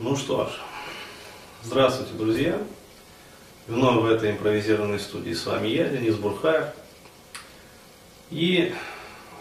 Ну что ж, здравствуйте, друзья. Вновь в этой импровизированной студии с вами я, Денис Бурхаев. И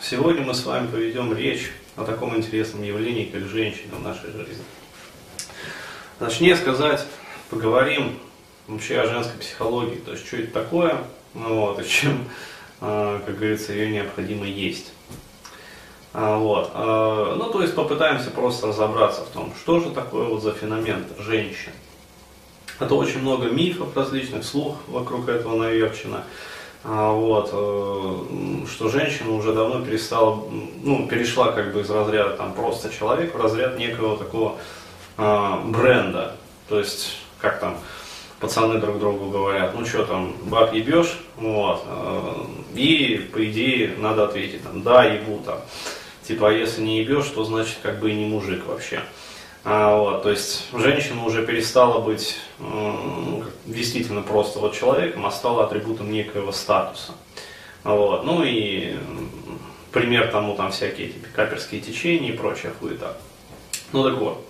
сегодня мы с вами поведем речь о таком интересном явлении, как женщина в нашей жизни. Точнее сказать, поговорим вообще о женской психологии, то есть что это такое, ну вот, и чем, а, как говорится, ее необходимо есть. А, вот. А, ну, то есть попытаемся просто разобраться в том, что же такое вот за феномен женщин. Это очень много мифов различных, слух вокруг этого наверчено. А, вот, э, что женщина уже давно перестала, ну, перешла как бы из разряда там просто человек в разряд некого такого бренда. То есть, как там, пацаны друг другу говорят, ну что там, баб ебешь, вот, э, и по идее надо ответить там, да, ебу там. Типа, а если не ебешь, то значит как бы и не мужик вообще. А, вот, то есть женщина уже перестала быть ну, действительно просто вот человеком, а стала атрибутом некоего статуса. Вот, ну и пример тому там всякие эти каперские течения и прочая хуета. Ну так вот.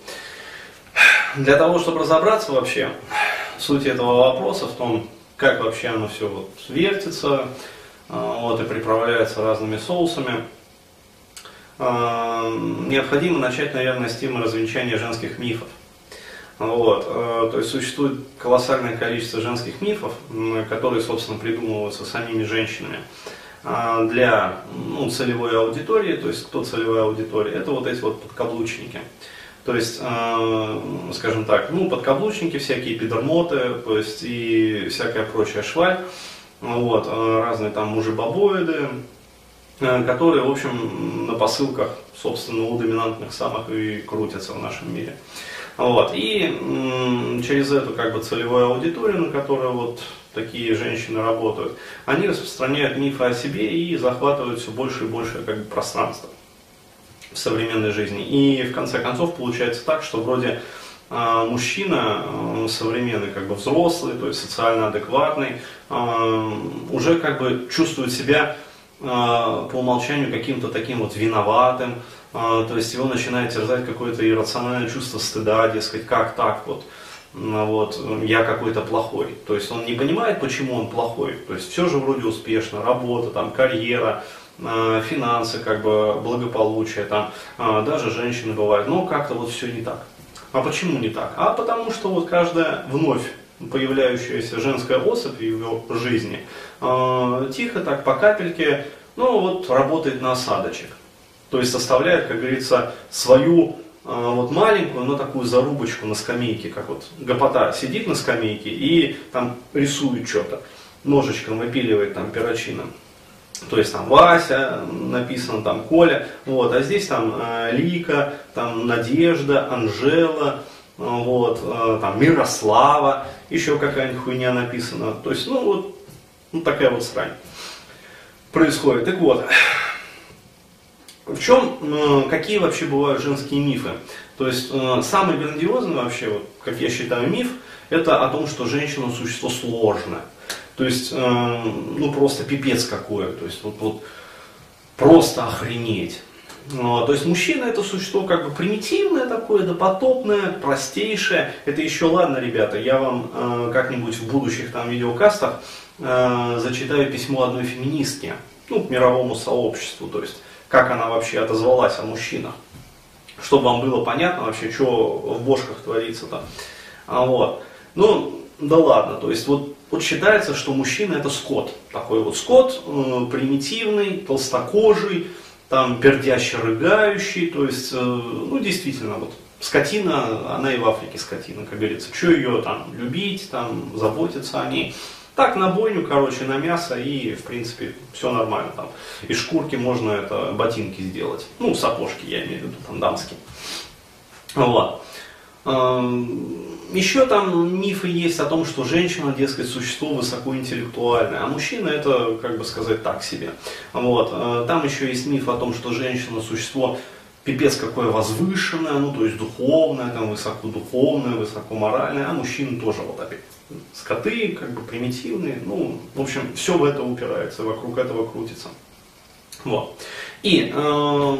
Для того, чтобы разобраться вообще, суть этого вопроса в том, как вообще оно все вот вертится, а, вот, и приправляется разными соусами – необходимо начать, наверное, с темы развенчания женских мифов. Вот. Э, то есть существует колоссальное количество женских мифов, которые, собственно, придумываются самими женщинами э, для ну, целевой аудитории. То есть кто целевая аудитория? Это вот эти вот подкаблучники. То есть, э, скажем так, ну, подкаблучники, всякие пидормоты, то есть и всякая прочая шваль, вот, разные там мужебобоиды, Э, которые, в общем, на посылках, собственно, у доминантных самых и крутятся в нашем мире. Вот. И через эту как бы целевую аудиторию, на которой вот такие женщины работают, они распространяют мифы о себе и захватывают все больше и больше как бы, пространства в современной жизни. И в конце концов получается так, что вроде э, мужчина э, современный, как бы взрослый, то есть социально адекватный, уже как бы чувствует себя а, по умолчанию каким-то таким вот виноватым, а, то есть его начинает терзать какое-то иррациональное чувство стыда, дескать, как так вот, вот, я какой-то плохой. То есть он не понимает, почему он плохой. То есть все же вроде успешно, работа, там, карьера, а, финансы, как бы благополучие, там, даже женщины бывают, но как-то вот все не так. А почему не так? А потому что вот каждая вновь появляющаяся женская особь в его жизни, э, тихо так по капельке, ну вот работает на осадочек. То есть составляет, как говорится, свою э, вот маленькую, но такую зарубочку на скамейке, как вот гопота сидит на скамейке и там рисует что-то, ножичком выпиливает там перочином. То есть там Вася написано, там Коля, вот, а здесь там э, Лика, там Надежда, Анжела, вот, там Мирослава, еще какая-нибудь хуйня написана. То есть, ну вот, ну, такая вот срань происходит. Так вот, в чем, э, какие вообще бывают женские мифы? То есть, э, самый грандиозный вообще, вот, как я считаю, миф, это о том, что женщина существо сложное. То есть, ну просто пипец какое. То есть, вот, вот просто охренеть. Ну, то есть мужчина это существо как бы примитивное такое, допотопное, простейшее. Это еще ладно, ребята, я вам э, как-нибудь в будущих там видеокастах э, зачитаю письмо одной феминистки, ну, к мировому сообществу, то есть как она вообще отозвалась о мужчинах. Чтобы вам было понятно вообще, что в бошках творится-то. А, вот. Ну, да ладно, то есть вот, вот считается, что мужчина это скот. Такой вот скот, э, примитивный, толстокожий, там пердяще рыгающий, то есть, э, ну, действительно, вот, скотина, она и в Африке скотина, как говорится, что ее там любить, там, заботиться о ней. Так, на бойню, короче, на мясо и, в принципе, все нормально там. Из шкурки можно это ботинки сделать. Ну, сапожки, я имею в виду, там, дамские. Вот. Эм, еще там мифы есть о том, что женщина, дескать, существо высокоинтеллектуальное, а мужчина это, как бы сказать, так себе. Вот. Э, там еще есть миф о том, что женщина существо пипец какое возвышенное, ну то есть духовное, там высокодуховное, высокоморальное, а мужчины тоже вот опять скоты, как бы примитивные, ну, в общем, все в это упирается, вокруг этого крутится. Вот. И э,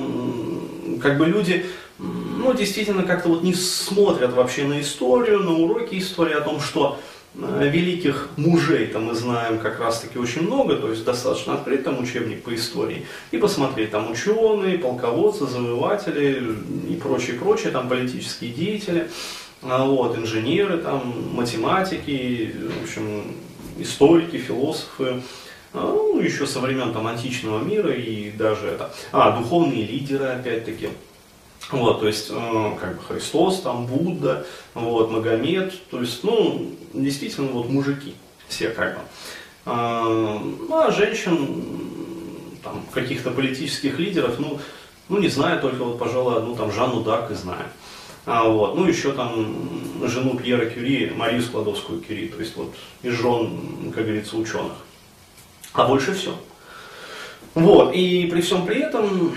как бы люди ну, действительно как-то вот не смотрят вообще на историю, на уроки истории о том, что э, великих мужей-то мы знаем как раз-таки очень много, то есть достаточно открыть там учебник по истории и посмотреть там ученые, полководцы, завоеватели и прочие, прочие там политические деятели, а вот, инженеры, там, математики, в общем, историки, философы, а, ну, еще со времен там античного мира и даже это, а, духовные лидеры, опять-таки, вот, то есть, э, как бы Христос, там, Будда, вот, Магомед, то есть, ну, действительно, вот мужики, все как бы. А, ну, а женщин, там, каких-то политических лидеров, ну, ну, не знаю, только вот, пожалуй, одну там Жанну Дарк и знаю. А, вот, ну, еще там жену Пьера Кюри, Марию Складовскую Кюри, то есть вот из жен, как говорится, ученых. А больше все. Вот, и при всем при этом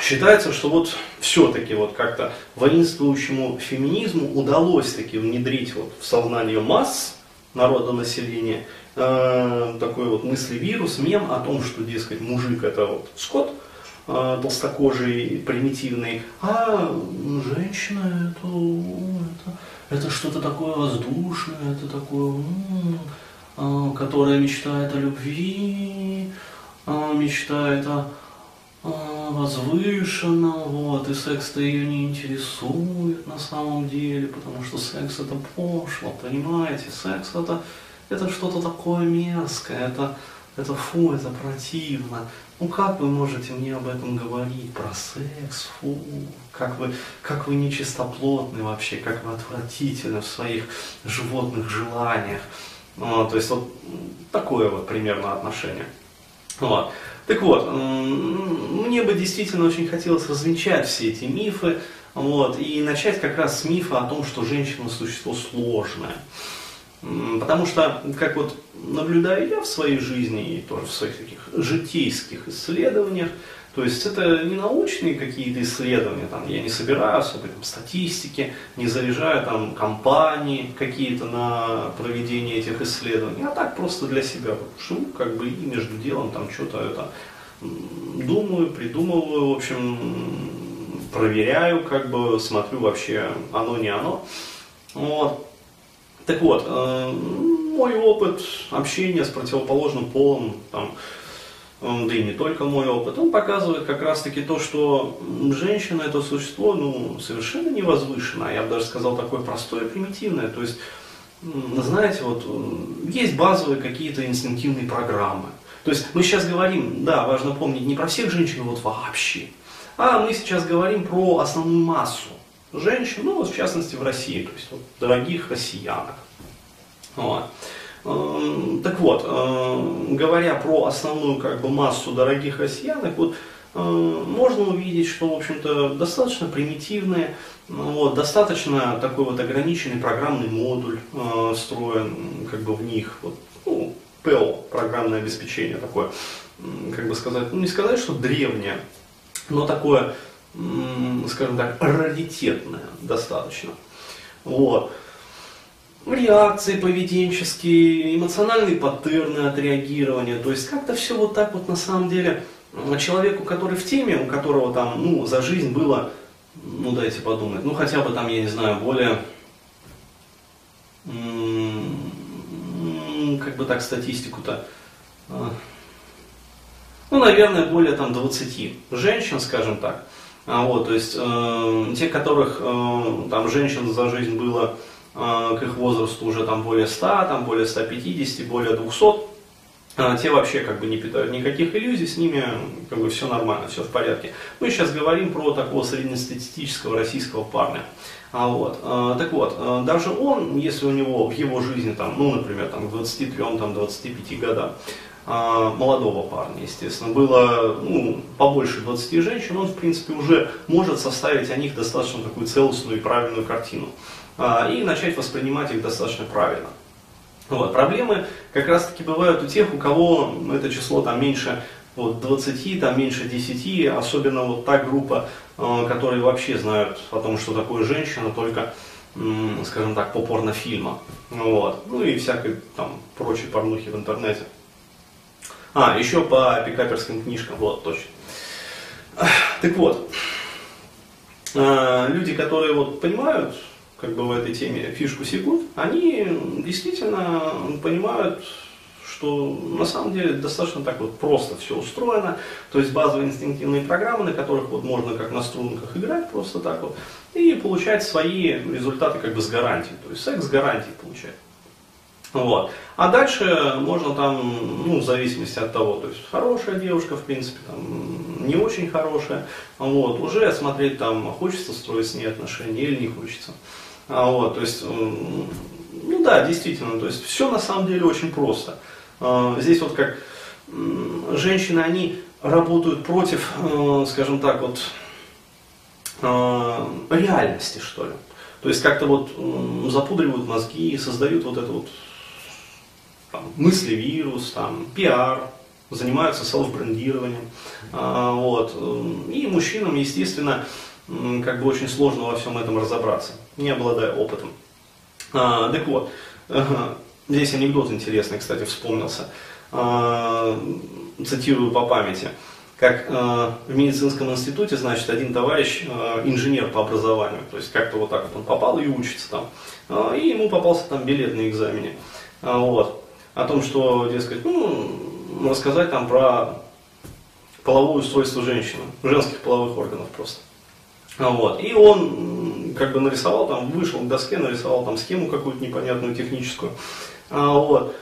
Считается, что вот все-таки вот как-то воинствующему феминизму удалось таки внедрить вот в сознание масс народа населения э, такой вот мысли-вирус, мем о том, что, дескать, мужик это вот скот, э, толстокожий, примитивный, а женщина это, это, это что-то такое воздушное, это такое, э, которое мечтает о любви, э, мечтает о возвышенно, вот, и секс-то ее не интересует на самом деле, потому что секс это пошло, понимаете, секс это, это что-то такое мерзкое, это, это фу, это противно. Ну как вы можете мне об этом говорить, про секс, фу, как вы, как вы нечистоплотны вообще, как вы отвратительны в своих животных желаниях. Ну, то есть вот такое вот примерно отношение. Вот. Так вот, мне бы действительно очень хотелось развенчать все эти мифы, вот, и начать как раз с мифа о том, что женщина существо сложное. Потому что, как вот наблюдаю я в своей жизни и тоже в своих таких житейских исследованиях, то есть это не научные какие-то исследования, там, я не собираю особой там, статистики, не заряжаю там компании какие-то на проведение этих исследований, а так просто для себя живу, как бы и между делом там что-то это думаю, придумываю, в общем, проверяю, как бы смотрю вообще оно не оно. Вот. Так вот, э, мой опыт общения с противоположным полом, там, да и не только мой опыт, он показывает как раз-таки то, что женщина это существо, ну, совершенно не возвышенное, я бы даже сказал такое простое, примитивное, то есть, знаете, вот, есть базовые какие-то инстинктивные программы, то есть мы сейчас говорим, да, важно помнить, не про всех женщин вот вообще, а мы сейчас говорим про основную массу женщин, ну, в частности в России, то есть вот, дорогих россиянок. Вот. Эм, так вот, эм, говоря про основную как бы, массу дорогих россиянок, вот, эм, можно увидеть, что, в общем-то, достаточно примитивные, вот, достаточно такой вот ограниченный программный модуль э, встроен как бы в них, вот, ну, ПО, программное обеспечение такое, как бы сказать, ну не сказать, что древнее, но такое, скажем так, раритетное достаточно. Вот реакции поведенческие, эмоциональные паттерны отреагирования. То есть как-то все вот так вот на самом деле человеку, который в теме, у которого там ну, за жизнь было, ну дайте подумать, ну хотя бы там, я не знаю, более, как бы так статистику-то, а, ну, наверное, более там 20 женщин, скажем так. А вот, то есть э, те, которых э, там женщин за жизнь было а, к их возрасту уже там более 100, там более 150, более 200, а, те вообще как бы не питают никаких иллюзий, с ними как бы все нормально, все в порядке. Мы сейчас говорим про такого среднестатистического российского парня. А вот, а, так вот, а, даже он, если у него в его жизни, там, ну, например, там, 23, там, 25 годам, а, молодого парня, естественно, было ну, побольше 20 женщин, он, в принципе, уже может составить о них достаточно такую целостную и правильную картину. А, и начать воспринимать их достаточно правильно. Вот. Проблемы как раз таки бывают у тех, у кого это число там меньше вот, 20, там меньше 10, особенно вот та группа, э, которые вообще знают о том, что такое женщина, только, скажем так, по порнофильмам. Вот. Ну и всякой там прочей порнухи в интернете. А, еще по пикаперским книжкам, вот, точно. Так вот, э, люди, которые вот понимают, как бы в этой теме фишку секут, они действительно понимают, что на самом деле достаточно так вот просто все устроено, то есть базовые инстинктивные программы, на которых вот можно как на струнках играть просто так вот, и получать свои результаты как бы с гарантией, то есть секс с гарантией получать. Вот. А дальше можно там, ну, в зависимости от того, то есть хорошая девушка, в принципе, там, не очень хорошая, вот, уже смотреть там, хочется строить с ней отношения или не хочется. А, вот, то есть, ну да, действительно, то есть все на самом деле очень просто. А, здесь вот как женщины, они работают против, э, скажем так, вот а, реальности, что ли. То есть как-то вот запудривают мозги и создают вот это вот там, мысли-вирус, там, пиар, занимаются селф-брендированием. А, вот. И мужчинам, естественно, как бы очень сложно во всем этом разобраться, не обладая опытом. А, так вот, здесь анекдот интересный, кстати, вспомнился. А, цитирую по памяти. Как э, в медицинском институте, значит, один товарищ э, инженер по образованию, то есть как-то вот так вот он попал и учится там. Э, и ему попался там билет на экзамене. Э, вот о том, что, дескать, ну, рассказать там про половое устройство женщины, женских половых органов просто. Вот. И он как бы нарисовал там, вышел к доске, нарисовал там схему какую-то непонятную техническую. А, вот.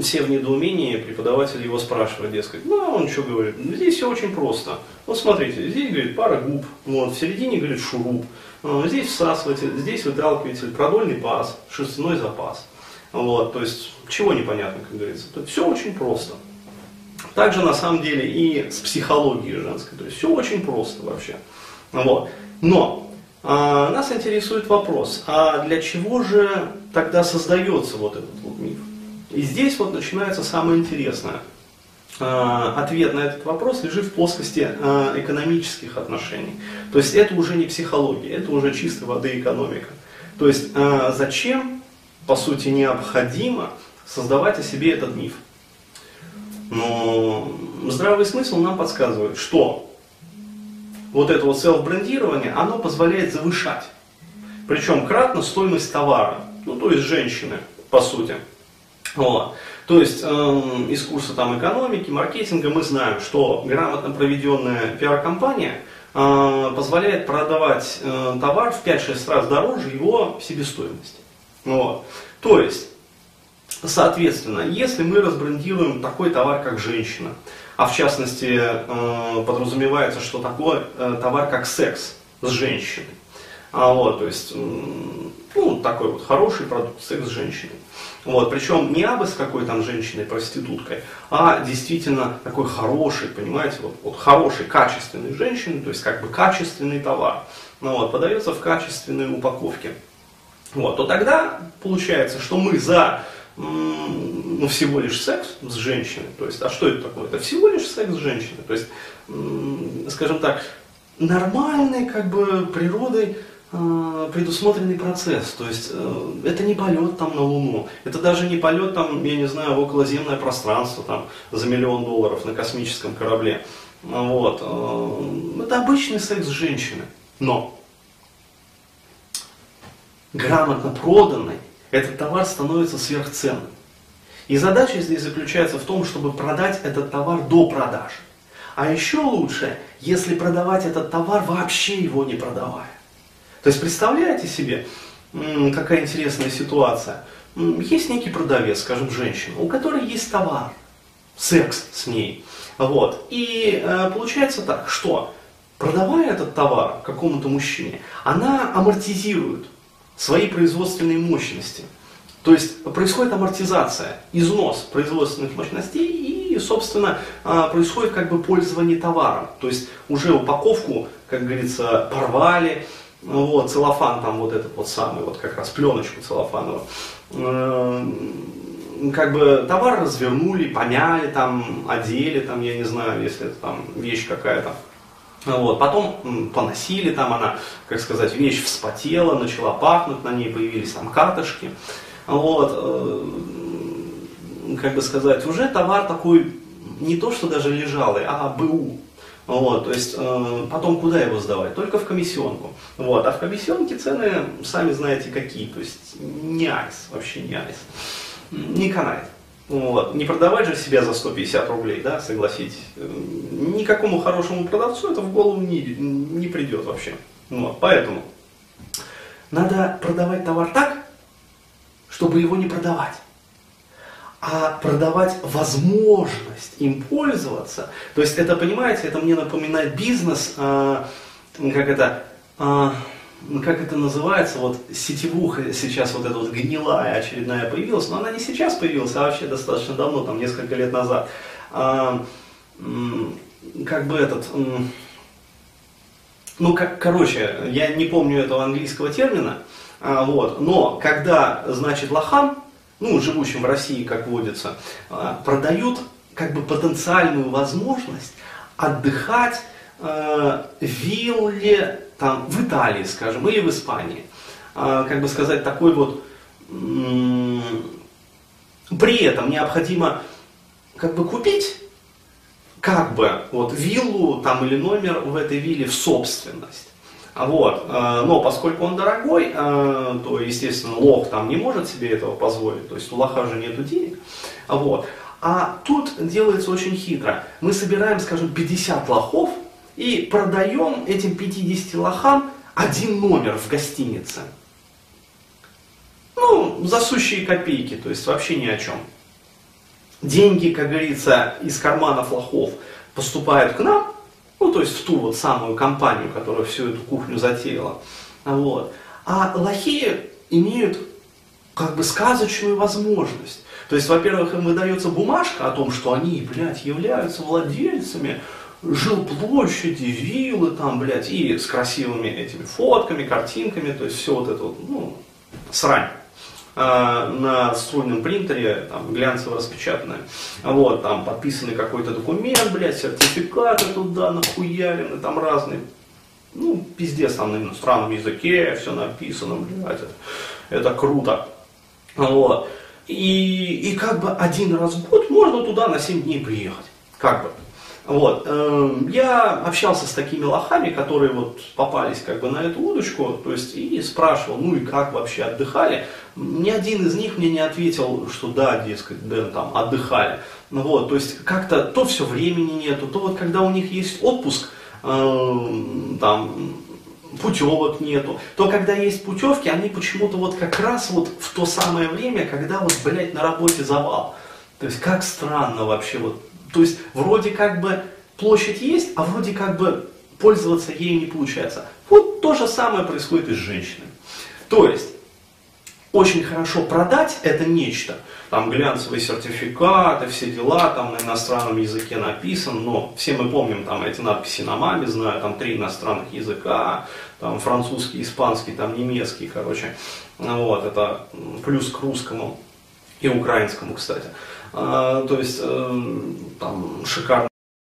Все в недоумении, преподаватель его спрашивает, дескать, ну, а он что говорит, здесь все очень просто. Вот смотрите, здесь, говорит, пара губ, вот, в середине, говорит, шуруп, а, здесь всасыватель, здесь выталкиватель, продольный паз, шерстяной запас. Вот, то есть, чего непонятно, как говорится. Все очень просто. Также на самом деле и с психологией женской. То есть все очень просто вообще. Вот. Но а, нас интересует вопрос, а для чего же тогда создается вот этот вот миф? И здесь вот начинается самое интересное. А, ответ на этот вопрос лежит в плоскости а, экономических отношений. То есть это уже не психология, это уже чистой воды экономика. То есть а, зачем по сути, необходимо создавать о себе этот миф. Но здравый смысл нам подсказывает, что вот это вот селф-брендирование, оно позволяет завышать. Причем кратно стоимость товара, ну то есть женщины, по сути. Вот. То есть э, из курса там, экономики, маркетинга мы знаем, что грамотно проведенная пиар-компания э, позволяет продавать э, товар в 5-6 раз дороже его себестоимости. Вот. То есть, соответственно, если мы разбрендируем такой товар, как женщина, а в частности э, подразумевается, что такой э, товар, как секс с женщиной, а вот, то есть, ну, такой вот хороший продукт, секс с женщиной. Вот, причем не абы с какой там женщиной, проституткой, а действительно такой хороший, понимаете, вот, вот хороший, качественной женщиной, то есть как бы качественный товар. Ну, вот, подается в качественной упаковке вот, то тогда получается, что мы за ну, всего лишь секс с женщиной, то есть, а что это такое? Это всего лишь секс с женщиной, то есть, скажем так, нормальный как бы природой э, предусмотренный процесс, то есть э, это не полет там на Луну, это даже не полет там, я не знаю, в околоземное пространство там за миллион долларов на космическом корабле, вот, э, это обычный секс с женщиной, но грамотно проданный, этот товар становится сверхценным. И задача здесь заключается в том, чтобы продать этот товар до продажи. А еще лучше, если продавать этот товар, вообще его не продавая. То есть представляете себе, какая интересная ситуация. Есть некий продавец, скажем, женщина, у которой есть товар, секс с ней. Вот. И э, получается так, что продавая этот товар какому-то мужчине, она амортизирует свои производственные мощности. То есть происходит амортизация, износ производственных мощностей и, собственно, а, происходит как бы пользование товаром. То есть уже упаковку, как говорится, порвали, вот, целлофан там вот этот вот самый, вот как раз пленочку целлофановую. Как бы товар развернули, помяли там, одели там, я не знаю, если это там вещь какая-то вот. Потом поносили там она, как сказать, вещь вспотела, начала пахнуть, на ней появились там катышки. Вот. Э, как бы сказать, уже товар такой не то, что даже лежалый, а БУ. Вот, то есть э, потом куда его сдавать? Только в комиссионку. Вот, а в комиссионке цены, сами знаете, какие. То есть не айс, вообще не айс. Не канает. Вот. Не продавать же себя за 150 рублей, да, согласитесь. Никакому хорошему продавцу это в голову не, не придет вообще. Вот. Поэтому надо продавать товар так, чтобы его не продавать а продавать возможность им пользоваться. То есть это, понимаете, это мне напоминает бизнес, э, как это, э, как это называется, вот сетевуха сейчас вот эта вот гнилая очередная появилась, но она не сейчас появилась, а вообще достаточно давно, там несколько лет назад. Э, как бы этот, ну, как, короче, я не помню этого английского термина, вот, но когда, значит, лохан, ну, живущим в России, как водится, а, продают как бы потенциальную возможность отдыхать э, вилле там, в Италии, скажем, или в Испании. Э, как бы сказать, такой вот... При этом необходимо как бы купить как бы вот виллу там или номер в этой вилле в собственность. Вот. Э, но поскольку он дорогой, то, естественно, лох там не может себе этого позволить, то есть у лоха же нету денег. Вот. А тут делается очень хитро. Мы собираем, скажем, 50 лохов и продаем этим 50 лохам один номер в гостинице. Ну, за сущие копейки, то есть вообще ни о чем. Деньги, как говорится, из карманов лохов поступают к нам, ну, то есть в ту вот самую компанию, которая всю эту кухню затеяла. Вот. А лохи имеют как бы сказочную возможность. То есть, во-первых, им выдается бумажка о том, что они, блядь, являются владельцами жилплощади, виллы там, блядь, и с красивыми этими фотками, картинками, то есть все вот это вот, ну, срань. А, на струйном принтере, там, глянцево распечатанное. Вот, там подписанный какой-то документ, блядь, сертификаты туда нахуярены, там разные. Ну, пиздец, там на иностранном языке все написано, блядь, это, это круто. Вот. И, и как бы один раз в год можно туда на 7 дней приехать. Как бы. Вот. Эм, я общался с такими лохами, которые вот попались как бы на эту удочку, то есть и спрашивал, ну и как вообще отдыхали. Ни один из них мне не ответил, что да, дескать, да, там отдыхали. Ну вот, то есть как-то то все времени нету, то вот когда у них есть отпуск, эм, там путевок нету, то когда есть путевки, они почему-то вот как раз вот в то самое время, когда вот, блядь, на работе завал. То есть как странно вообще вот то есть вроде как бы площадь есть, а вроде как бы пользоваться ею не получается. Вот то же самое происходит и с женщиной. То есть очень хорошо продать это нечто, там глянцевые сертификаты, все дела, там на иностранном языке написано, но все мы помним там эти надписи на маме, знаю, там три иностранных языка, там французский, испанский, там немецкий, короче, вот, это плюс к русскому и украинскому, кстати. А, то есть э, там шикарно